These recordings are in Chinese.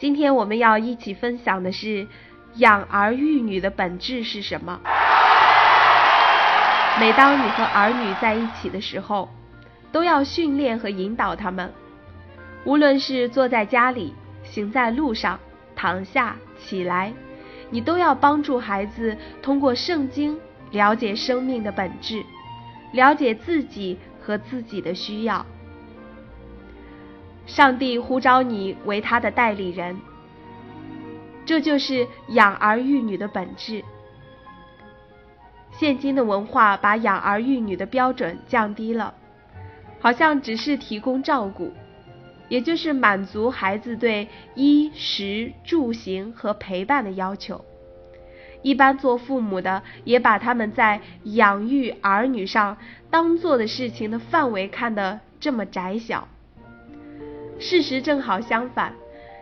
今天我们要一起分享的是养儿育女的本质是什么。每当你和儿女在一起的时候，都要训练和引导他们。无论是坐在家里、行在路上、躺下、起来，你都要帮助孩子通过圣经了解生命的本质，了解自己和自己的需要。上帝呼召你为他的代理人，这就是养儿育女的本质。现今的文化把养儿育女的标准降低了，好像只是提供照顾，也就是满足孩子对衣食住行和陪伴的要求。一般做父母的也把他们在养育儿女上当做的事情的范围看得这么窄小。事实正好相反，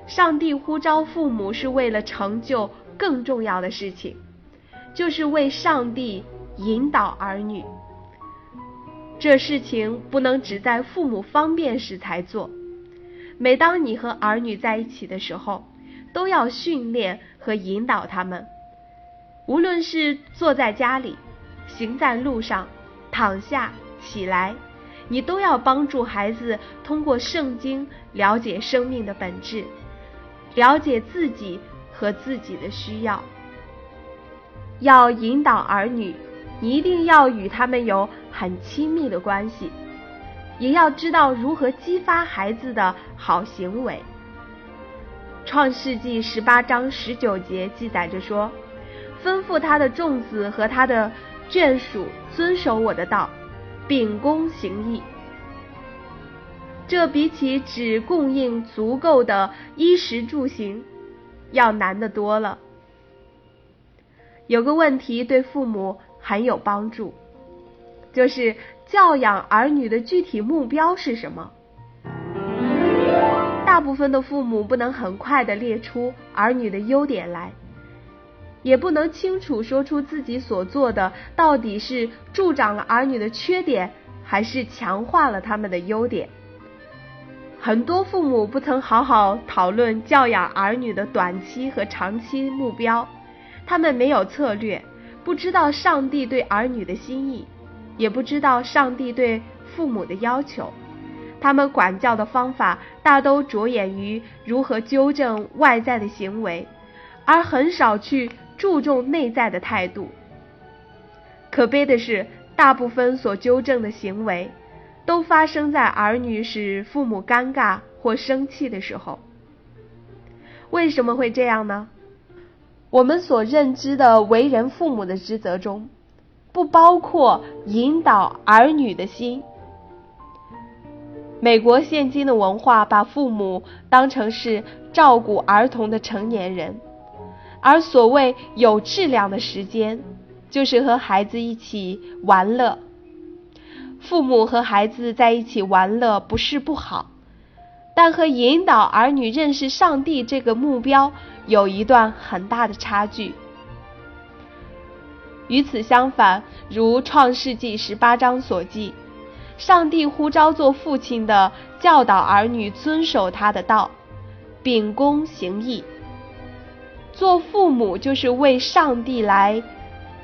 上帝呼召父母是为了成就更重要的事情，就是为上帝引导儿女。这事情不能只在父母方便时才做，每当你和儿女在一起的时候，都要训练和引导他们。无论是坐在家里、行在路上、躺下、起来，你都要帮助孩子通过圣经了解生命的本质，了解自己和自己的需要。要引导儿女，一定要与他们有很亲密的关系，也要知道如何激发孩子的好行为。创世纪十八章十九节记载着说。吩咐他的众子和他的眷属遵守我的道，秉公行义。这比起只供应足够的衣食住行，要难得多了。有个问题对父母很有帮助，就是教养儿女的具体目标是什么？大部分的父母不能很快的列出儿女的优点来。也不能清楚说出自己所做的到底是助长了儿女的缺点，还是强化了他们的优点。很多父母不曾好好讨论教养儿女的短期和长期目标，他们没有策略，不知道上帝对儿女的心意，也不知道上帝对父母的要求。他们管教的方法大都着眼于如何纠正外在的行为，而很少去。注重内在的态度。可悲的是，大部分所纠正的行为，都发生在儿女使父母尴尬或生气的时候。为什么会这样呢？我们所认知的为人父母的职责中，不包括引导儿女的心。美国现今的文化把父母当成是照顾儿童的成年人。而所谓有质量的时间，就是和孩子一起玩乐。父母和孩子在一起玩乐不是不好，但和引导儿女认识上帝这个目标有一段很大的差距。与此相反，如创世纪十八章所记，上帝呼召做父亲的教导儿女遵守他的道，秉公行义。做父母就是为上帝来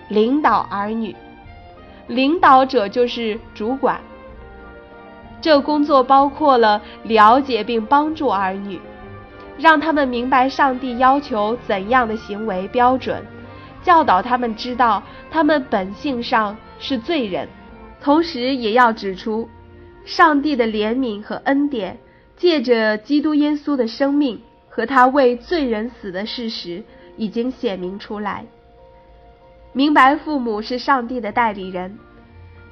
领导儿女，领导者就是主管。这工作包括了了解并帮助儿女，让他们明白上帝要求怎样的行为标准，教导他们知道他们本性上是罪人，同时也要指出上帝的怜悯和恩典，借着基督耶稣的生命。和他为罪人死的事实已经显明出来。明白父母是上帝的代理人，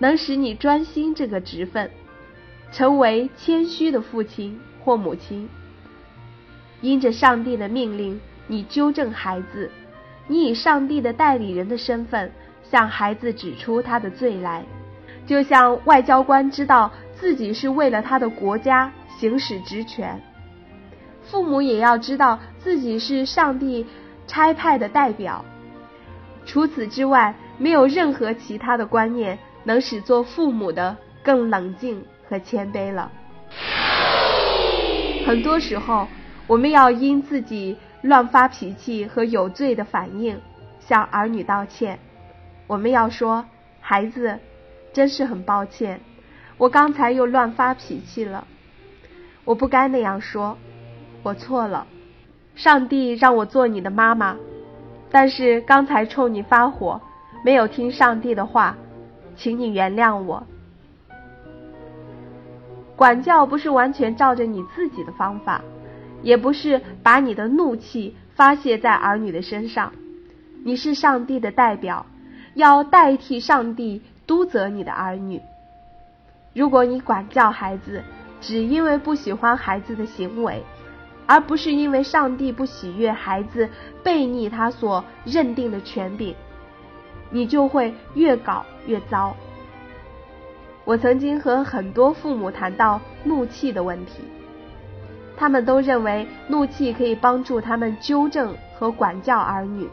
能使你专心这个职分，成为谦虚的父亲或母亲。因着上帝的命令，你纠正孩子，你以上帝的代理人的身份向孩子指出他的罪来，就像外交官知道自己是为了他的国家行使职权，父母也要知道自己是上帝差派的代表。除此之外，没有任何其他的观念能使做父母的更冷静和谦卑了。很多时候，我们要因自己乱发脾气和有罪的反应向儿女道歉。我们要说：“孩子，真是很抱歉，我刚才又乱发脾气了。我不该那样说，我错了。上帝让我做你的妈妈。”但是刚才冲你发火，没有听上帝的话，请你原谅我。管教不是完全照着你自己的方法，也不是把你的怒气发泄在儿女的身上。你是上帝的代表，要代替上帝督责你的儿女。如果你管教孩子，只因为不喜欢孩子的行为，而不是因为上帝不喜悦孩子背逆他所认定的权柄，你就会越搞越糟。我曾经和很多父母谈到怒气的问题，他们都认为怒气可以帮助他们纠正和管教儿女。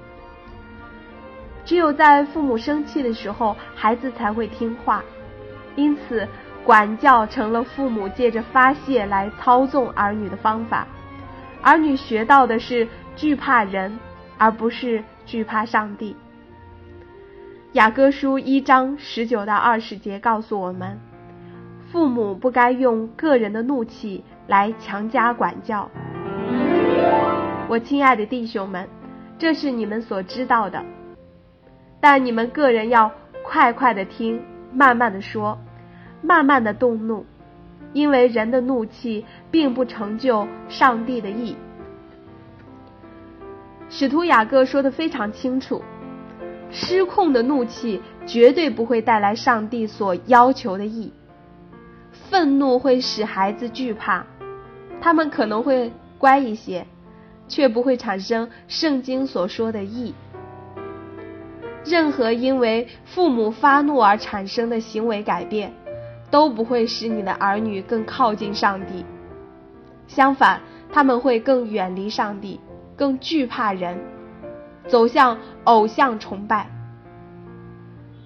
只有在父母生气的时候，孩子才会听话，因此管教成了父母借着发泄来操纵儿女的方法。儿女学到的是惧怕人，而不是惧怕上帝。雅各书一章十九到二十节告诉我们，父母不该用个人的怒气来强加管教。我亲爱的弟兄们，这是你们所知道的，但你们个人要快快的听，慢慢的说，慢慢的动怒。因为人的怒气并不成就上帝的意。使徒雅各说的非常清楚，失控的怒气绝对不会带来上帝所要求的意。愤怒会使孩子惧怕，他们可能会乖一些，却不会产生圣经所说的意。任何因为父母发怒而产生的行为改变。都不会使你的儿女更靠近上帝，相反，他们会更远离上帝，更惧怕人，走向偶像崇拜。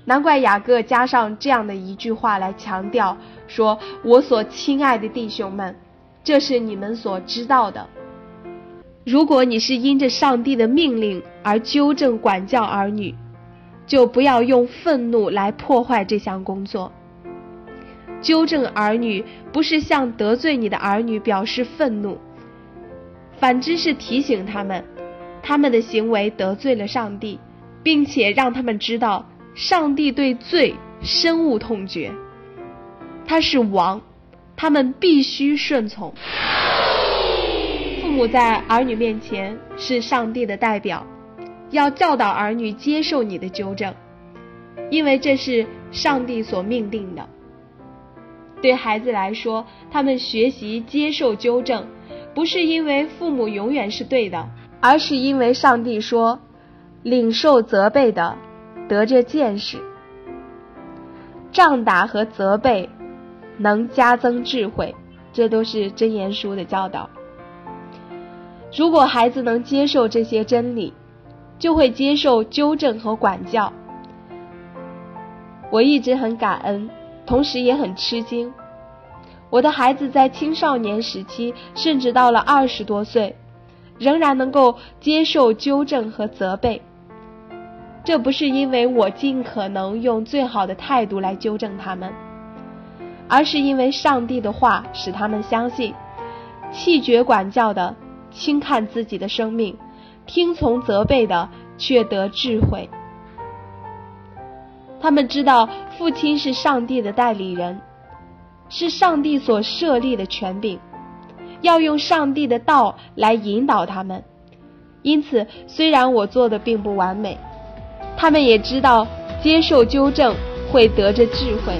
难怪雅各加上这样的一句话来强调：说我所亲爱的弟兄们，这是你们所知道的。如果你是因着上帝的命令而纠正管教儿女，就不要用愤怒来破坏这项工作。纠正儿女不是向得罪你的儿女表示愤怒，反之是提醒他们，他们的行为得罪了上帝，并且让他们知道上帝对罪深恶痛绝。他是王，他们必须顺从。父母在儿女面前是上帝的代表，要教导儿女接受你的纠正，因为这是上帝所命定的。对孩子来说，他们学习接受纠正，不是因为父母永远是对的，而是因为上帝说：“领受责备的，得着见识。”仗打和责备能加增智慧，这都是真言书的教导。如果孩子能接受这些真理，就会接受纠正和管教。我一直很感恩。同时也很吃惊，我的孩子在青少年时期，甚至到了二十多岁，仍然能够接受纠正和责备。这不是因为我尽可能用最好的态度来纠正他们，而是因为上帝的话使他们相信，弃绝管教的轻看自己的生命，听从责备的却得智慧。他们知道父亲是上帝的代理人，是上帝所设立的权柄，要用上帝的道来引导他们。因此，虽然我做的并不完美，他们也知道接受纠正会得着智慧。